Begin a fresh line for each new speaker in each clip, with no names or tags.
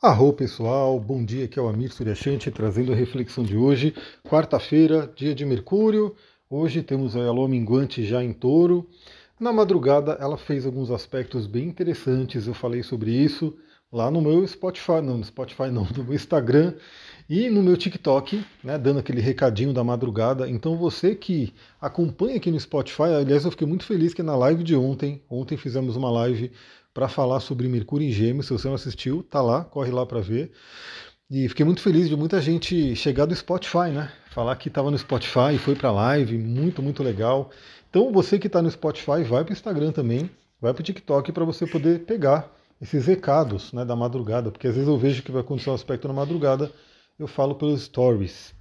Arro pessoal, bom dia, aqui é o Amir Suryashanti trazendo a reflexão de hoje, quarta-feira, dia de Mercúrio, hoje temos a lua minguante já em touro, na madrugada ela fez alguns aspectos bem interessantes, eu falei sobre isso lá no meu Spotify, não, no Spotify não, no meu Instagram e no meu TikTok, né, dando aquele recadinho da madrugada, então você que acompanha aqui no Spotify, aliás eu fiquei muito feliz que na live de ontem, ontem fizemos uma live para falar sobre Mercúrio em Gêmeos. Se você não assistiu, tá lá, corre lá para ver. E fiquei muito feliz de muita gente chegar do Spotify, né? Falar que estava no Spotify e foi para live, muito, muito legal. Então, você que está no Spotify, vai para o Instagram também, vai para o TikTok para você poder pegar esses recados né, da madrugada, porque às vezes eu vejo que vai acontecer um aspecto na madrugada, eu falo pelos stories.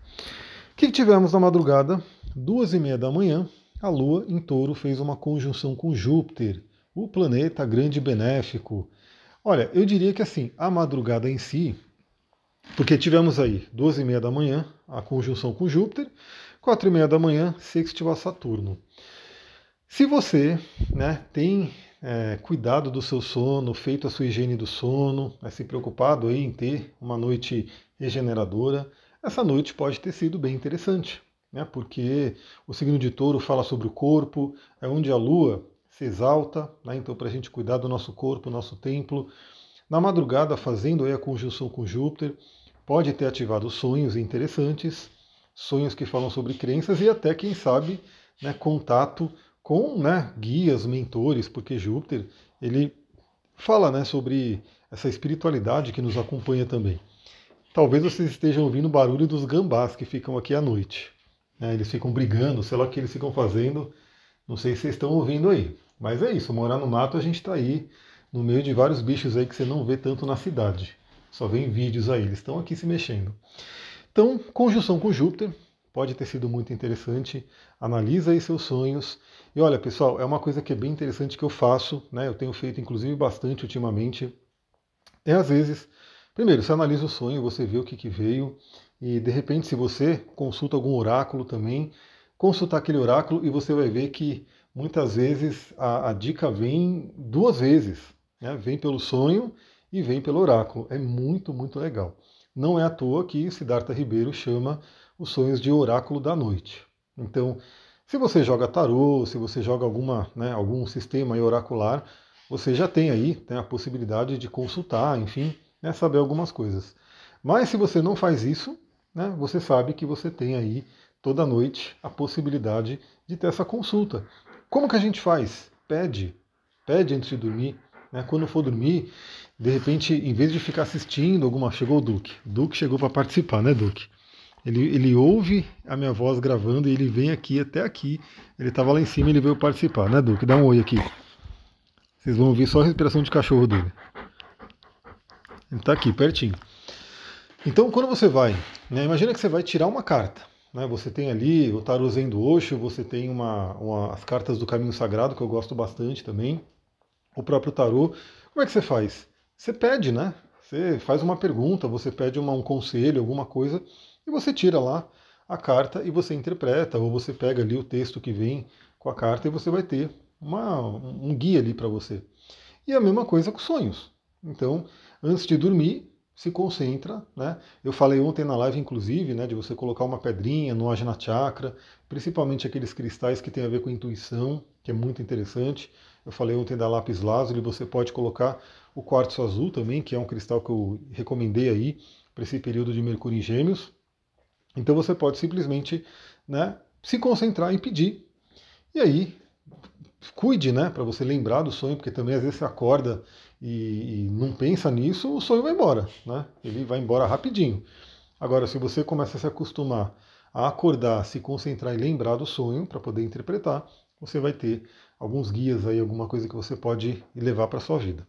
O que tivemos na madrugada? Duas e meia da manhã, a Lua em touro fez uma conjunção com Júpiter o planeta grande benéfico. Olha, eu diria que assim, a madrugada em si, porque tivemos aí duas e meia da manhã a conjunção com Júpiter, quatro e meia da manhã sextil a Saturno. Se você né, tem é, cuidado do seu sono, feito a sua higiene do sono, é, se preocupado aí em ter uma noite regeneradora, essa noite pode ter sido bem interessante, né, porque o signo de touro fala sobre o corpo, é onde a lua se exalta, né? então para a gente cuidar do nosso corpo, nosso templo. Na madrugada, fazendo aí a conjunção com Júpiter, pode ter ativado sonhos interessantes, sonhos que falam sobre crenças e até, quem sabe, né, contato com né, guias, mentores, porque Júpiter ele fala né, sobre essa espiritualidade que nos acompanha também. Talvez vocês estejam ouvindo o barulho dos gambás que ficam aqui à noite. Né, eles ficam brigando, sei lá o que eles ficam fazendo. Não sei se vocês estão ouvindo aí. Mas é isso, morar no mato a gente está aí no meio de vários bichos aí que você não vê tanto na cidade. Só vê em vídeos aí, eles estão aqui se mexendo. Então, conjunção com Júpiter pode ter sido muito interessante. Analisa aí seus sonhos. E olha, pessoal, é uma coisa que é bem interessante que eu faço, né? Eu tenho feito inclusive bastante ultimamente. É às vezes, primeiro, você analisa o sonho, você vê o que, que veio, e de repente, se você consulta algum oráculo também, consultar aquele oráculo e você vai ver que muitas vezes a, a dica vem duas vezes. Né? Vem pelo sonho e vem pelo oráculo. É muito, muito legal. Não é à toa que Siddhartha Ribeiro chama os sonhos de oráculo da noite. Então, se você joga tarô, se você joga alguma, né, algum sistema oracular, você já tem aí né, a possibilidade de consultar, enfim, né, saber algumas coisas. Mas se você não faz isso, né, você sabe que você tem aí toda noite a possibilidade de ter essa consulta. Como que a gente faz? Pede. Pede antes de dormir. Né? Quando for dormir, de repente, em vez de ficar assistindo alguma. Chegou o Duque. Duque chegou para participar, né, Duque? Ele, ele ouve a minha voz gravando e ele vem aqui até aqui. Ele estava lá em cima e ele veio participar, né, Duque? Dá um oi aqui. Vocês vão ouvir só a respiração de cachorro dele. Ele está aqui, pertinho. Então, quando você vai, né, imagina que você vai tirar uma carta. Né? Você tem ali o tarô Zen do Osho, você tem uma, uma, as cartas do Caminho Sagrado, que eu gosto bastante também, o próprio tarô. Como é que você faz? Você pede, né? Você faz uma pergunta, você pede uma, um conselho, alguma coisa, e você tira lá a carta e você interpreta, ou você pega ali o texto que vem com a carta e você vai ter uma, um guia ali para você. E a mesma coisa com sonhos. Então, antes de dormir, se concentra, né? Eu falei ontem na live, inclusive, né, de você colocar uma pedrinha no Ajna Chakra, principalmente aqueles cristais que tem a ver com intuição, que é muito interessante. Eu falei ontem da lápis lazuli, você pode colocar o quartzo azul também, que é um cristal que eu recomendei aí para esse período de Mercúrio em Gêmeos. Então você pode simplesmente, né, se concentrar e pedir. E aí, cuide, né, para você lembrar do sonho, porque também às vezes você acorda e, e, não pensa nisso, o sonho vai embora, né? Ele vai embora rapidinho. Agora, se você começa a se acostumar a acordar, se concentrar e lembrar do sonho para poder interpretar, você vai ter alguns guias aí, alguma coisa que você pode levar para sua vida.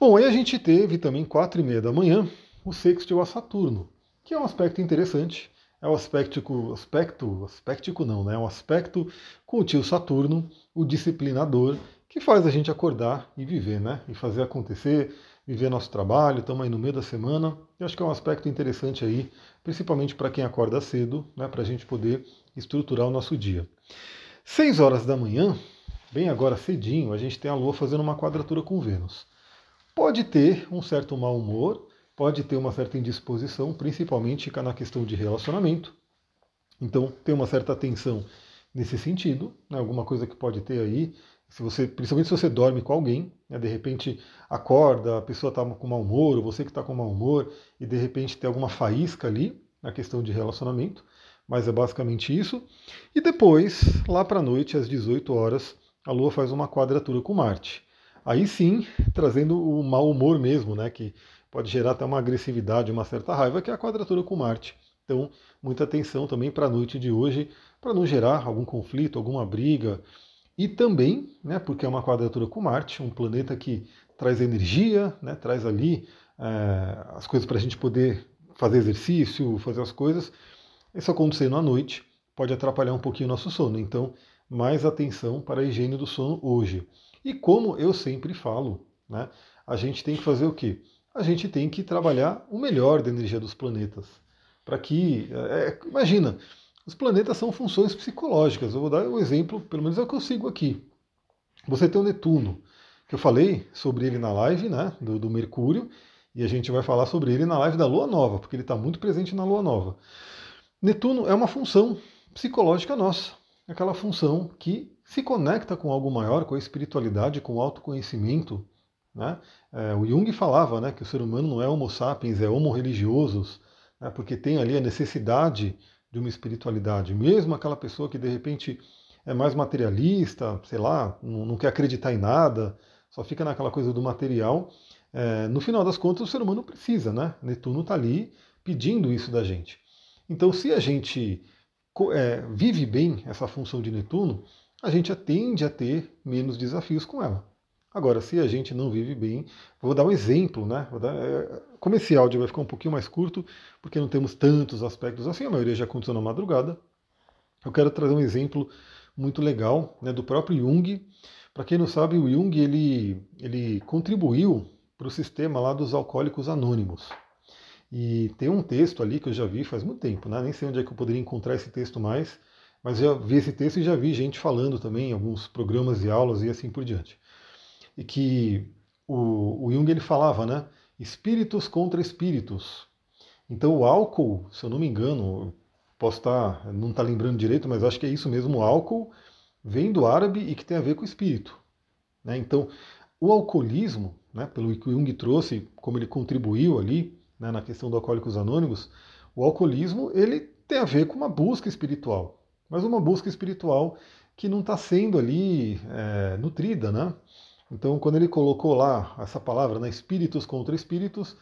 Bom, aí a gente teve também quatro e meia da manhã o sextil a Saturno, que é um aspecto interessante. É o aspecto, aspecto, aspecto não, né? É um aspecto com o tio Saturno, o disciplinador, que faz a gente acordar e viver, né? E fazer acontecer, viver nosso trabalho. Estamos aí no meio da semana. Eu acho que é um aspecto interessante aí, principalmente para quem acorda cedo, né? Para a gente poder estruturar o nosso dia. Seis horas da manhã, bem agora cedinho, a gente tem a Lua fazendo uma quadratura com Vênus. Pode ter um certo mau humor, pode ter uma certa indisposição, principalmente na questão de relacionamento. Então, tem uma certa tensão nesse sentido, né, alguma coisa que pode ter aí, se você, principalmente se você dorme com alguém, né, de repente acorda, a pessoa está com mau humor, ou você que está com mau humor, e de repente tem alguma faísca ali na questão de relacionamento, mas é basicamente isso. E depois, lá para a noite, às 18 horas, a Lua faz uma quadratura com Marte. Aí sim, trazendo o mau humor mesmo, né, que pode gerar até uma agressividade, uma certa raiva, que é a quadratura com Marte. Então, muita atenção também para a noite de hoje, para não gerar algum conflito, alguma briga. E também, né, porque é uma quadratura com Marte, um planeta que traz energia, né, traz ali é, as coisas para a gente poder fazer exercício, fazer as coisas. Isso acontecendo à noite pode atrapalhar um pouquinho o nosso sono. Então, mais atenção para a higiene do sono hoje. E como eu sempre falo, né, a gente tem que fazer o quê? A gente tem que trabalhar o melhor da energia dos planetas. Para que. É, imagina, os planetas são funções psicológicas. Eu vou dar um exemplo, pelo menos é o que eu sigo aqui. Você tem o Netuno, que eu falei sobre ele na live né, do, do Mercúrio, e a gente vai falar sobre ele na live da Lua Nova, porque ele está muito presente na Lua Nova. Netuno é uma função psicológica nossa, aquela função que se conecta com algo maior, com a espiritualidade, com o autoconhecimento. Né? É, o Jung falava né, que o ser humano não é homo sapiens, é homo religiosos, né, porque tem ali a necessidade de uma espiritualidade. Mesmo aquela pessoa que de repente é mais materialista, sei lá, não, quer acreditar em nada, só fica naquela coisa do material, é, no final das contas, o ser humano precisa, né? Netuno está ali pedindo isso da gente. Então, se a gente é, vive bem essa função de Netuno, a gente tende a ter menos desafios com ela. Agora, se a gente não vive bem, vou dar um exemplo, né? Dar, é, como esse áudio vai ficar um pouquinho mais curto, porque não temos tantos aspectos assim, a maioria já aconteceu na madrugada, eu quero trazer um exemplo muito legal né, do próprio Jung. Para quem não sabe, o Jung ele, ele contribuiu para o sistema lá dos alcoólicos anônimos. E tem um texto ali que eu já vi faz muito tempo, né? nem sei onde é que eu poderia encontrar esse texto mais, mas já vi esse texto e já vi gente falando também alguns programas e aulas e assim por diante. E que o, o Jung ele falava, né? Espíritos contra espíritos. Então o álcool, se eu não me engano, posso estar, não estar tá lembrando direito, mas acho que é isso mesmo, o álcool vem do árabe e que tem a ver com o espírito. Né? Então o alcoolismo né, pelo que Jung trouxe, como ele contribuiu ali né, na questão do Alcoólicos Anônimos, o alcoolismo ele tem a ver com uma busca espiritual, mas uma busca espiritual que não está sendo ali é, nutrida, né? Então, quando ele colocou lá essa palavra, né, espíritos contra espíritos,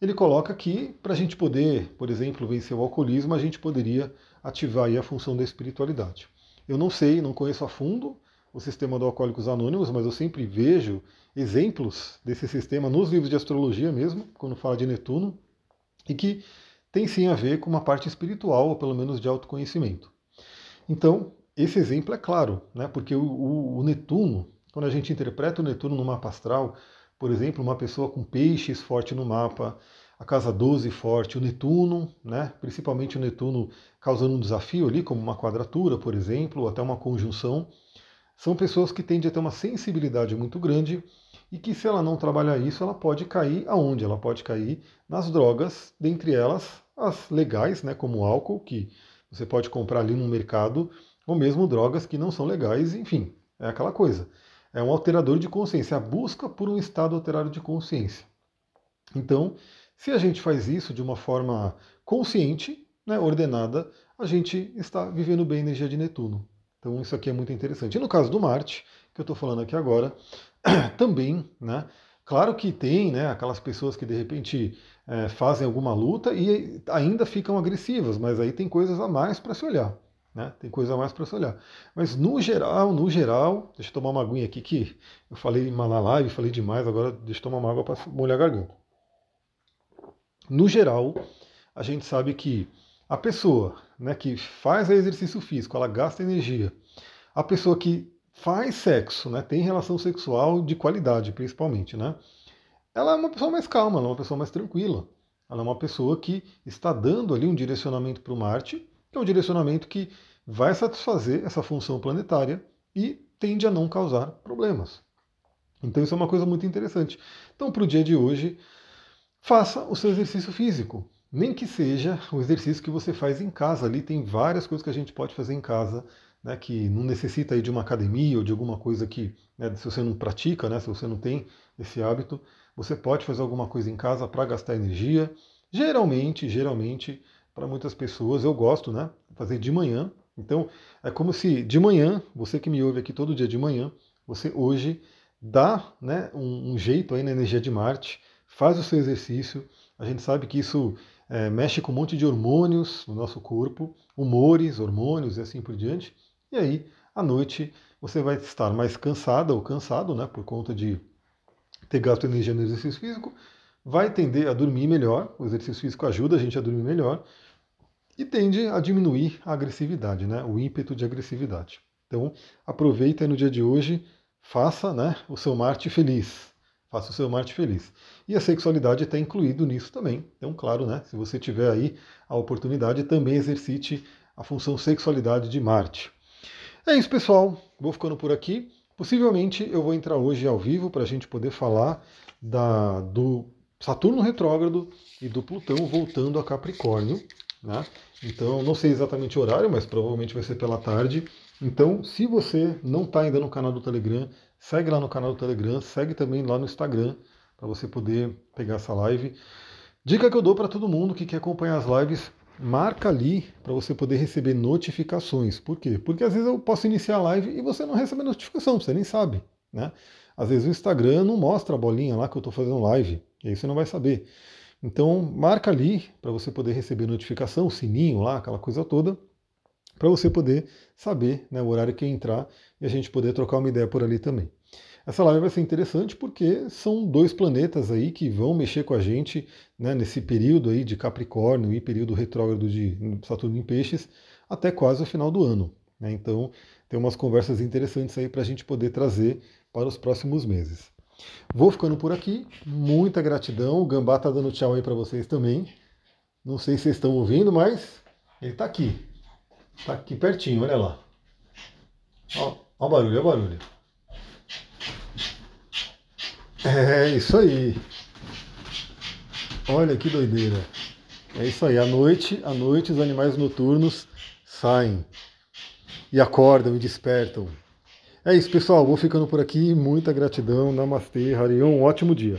ele coloca que para a gente poder, por exemplo, vencer o alcoolismo, a gente poderia ativar a função da espiritualidade. Eu não sei, não conheço a fundo o sistema do Alcoólicos Anônimos, mas eu sempre vejo exemplos desse sistema nos livros de astrologia mesmo, quando fala de Netuno, e que tem sim a ver com uma parte espiritual, ou pelo menos de autoconhecimento. Então, esse exemplo é claro, né? porque o, o, o Netuno, quando a gente interpreta o Netuno no mapa astral, por exemplo, uma pessoa com peixes forte no mapa, a casa 12 forte, o Netuno, né? principalmente o Netuno causando um desafio ali, como uma quadratura, por exemplo, ou até uma conjunção, são pessoas que tendem a ter uma sensibilidade muito grande e que se ela não trabalhar isso, ela pode cair aonde? Ela pode cair nas drogas, dentre elas as legais, né, como o álcool, que você pode comprar ali no mercado, ou mesmo drogas que não são legais, enfim, é aquela coisa. É um alterador de consciência, a busca por um estado alterado de consciência. Então, se a gente faz isso de uma forma consciente, né, ordenada, a gente está vivendo bem a energia de Netuno. Então isso aqui é muito interessante. E no caso do Marte, que eu estou falando aqui agora, também, né? Claro que tem né, aquelas pessoas que de repente é, fazem alguma luta e ainda ficam agressivas, mas aí tem coisas a mais para se olhar. Né? Tem coisa mais para se olhar. Mas no geral, no geral, deixa eu tomar uma aguinha aqui que eu falei na live, falei demais, agora deixa eu tomar uma água para molhar a garganta. No geral, a gente sabe que a pessoa né, que faz exercício físico, ela gasta energia. A pessoa que faz sexo, né, tem relação sexual de qualidade, principalmente, né, ela é uma pessoa mais calma, ela é uma pessoa mais tranquila. Ela é uma pessoa que está dando ali um direcionamento para o Marte, é um direcionamento que vai satisfazer essa função planetária e tende a não causar problemas. Então isso é uma coisa muito interessante. Então para o dia de hoje, faça o seu exercício físico. Nem que seja o exercício que você faz em casa. Ali tem várias coisas que a gente pode fazer em casa, né, que não necessita aí de uma academia ou de alguma coisa que, né, se você não pratica, né, se você não tem esse hábito, você pode fazer alguma coisa em casa para gastar energia. Geralmente, geralmente, para muitas pessoas, eu gosto, né, fazer de manhã. Então, é como se de manhã, você que me ouve aqui todo dia de manhã, você hoje dá né, um, um jeito aí na energia de Marte, faz o seu exercício. A gente sabe que isso é, mexe com um monte de hormônios no nosso corpo, humores, hormônios e assim por diante. E aí, à noite, você vai estar mais cansada ou cansado, né, por conta de ter gasto energia no exercício físico, vai tender a dormir melhor, o exercício físico ajuda a gente a dormir melhor, e tende a diminuir a agressividade, né, o ímpeto de agressividade. Então, aproveita no dia de hoje, faça né, o seu Marte feliz. Faça o seu Marte feliz. E a sexualidade está incluído nisso também. Então, claro, né, se você tiver aí a oportunidade, também exercite a função sexualidade de Marte. É isso, pessoal. Vou ficando por aqui. Possivelmente eu vou entrar hoje ao vivo para a gente poder falar da, do Saturno retrógrado e do Plutão voltando a Capricórnio. Né? Então, não sei exatamente o horário, mas provavelmente vai ser pela tarde. Então, se você não está ainda no canal do Telegram, Segue lá no canal do Telegram, segue também lá no Instagram, para você poder pegar essa live. Dica que eu dou para todo mundo que quer acompanhar as lives, marca ali para você poder receber notificações. Por quê? Porque às vezes eu posso iniciar a live e você não recebe notificação, você nem sabe. Né? Às vezes o Instagram não mostra a bolinha lá que eu estou fazendo live, e aí você não vai saber. Então marca ali para você poder receber notificação, sininho lá, aquela coisa toda, para você poder saber né, o horário que entrar e a gente poder trocar uma ideia por ali também. Essa live vai ser interessante porque são dois planetas aí que vão mexer com a gente né, nesse período aí de Capricórnio e período retrógrado de Saturno em Peixes até quase o final do ano. Né? Então tem umas conversas interessantes aí para a gente poder trazer para os próximos meses. Vou ficando por aqui, muita gratidão. O Gambá tá dando tchau aí para vocês também. Não sei se vocês estão ouvindo, mas ele está aqui. Tá aqui pertinho, olha lá. Ó o barulho, ó o barulho. É isso aí. Olha que doideira. É isso aí. À noite, à noite os animais noturnos saem e acordam e despertam. É isso, pessoal. Vou ficando por aqui. Muita gratidão. Namastê, Harion. Um ótimo dia.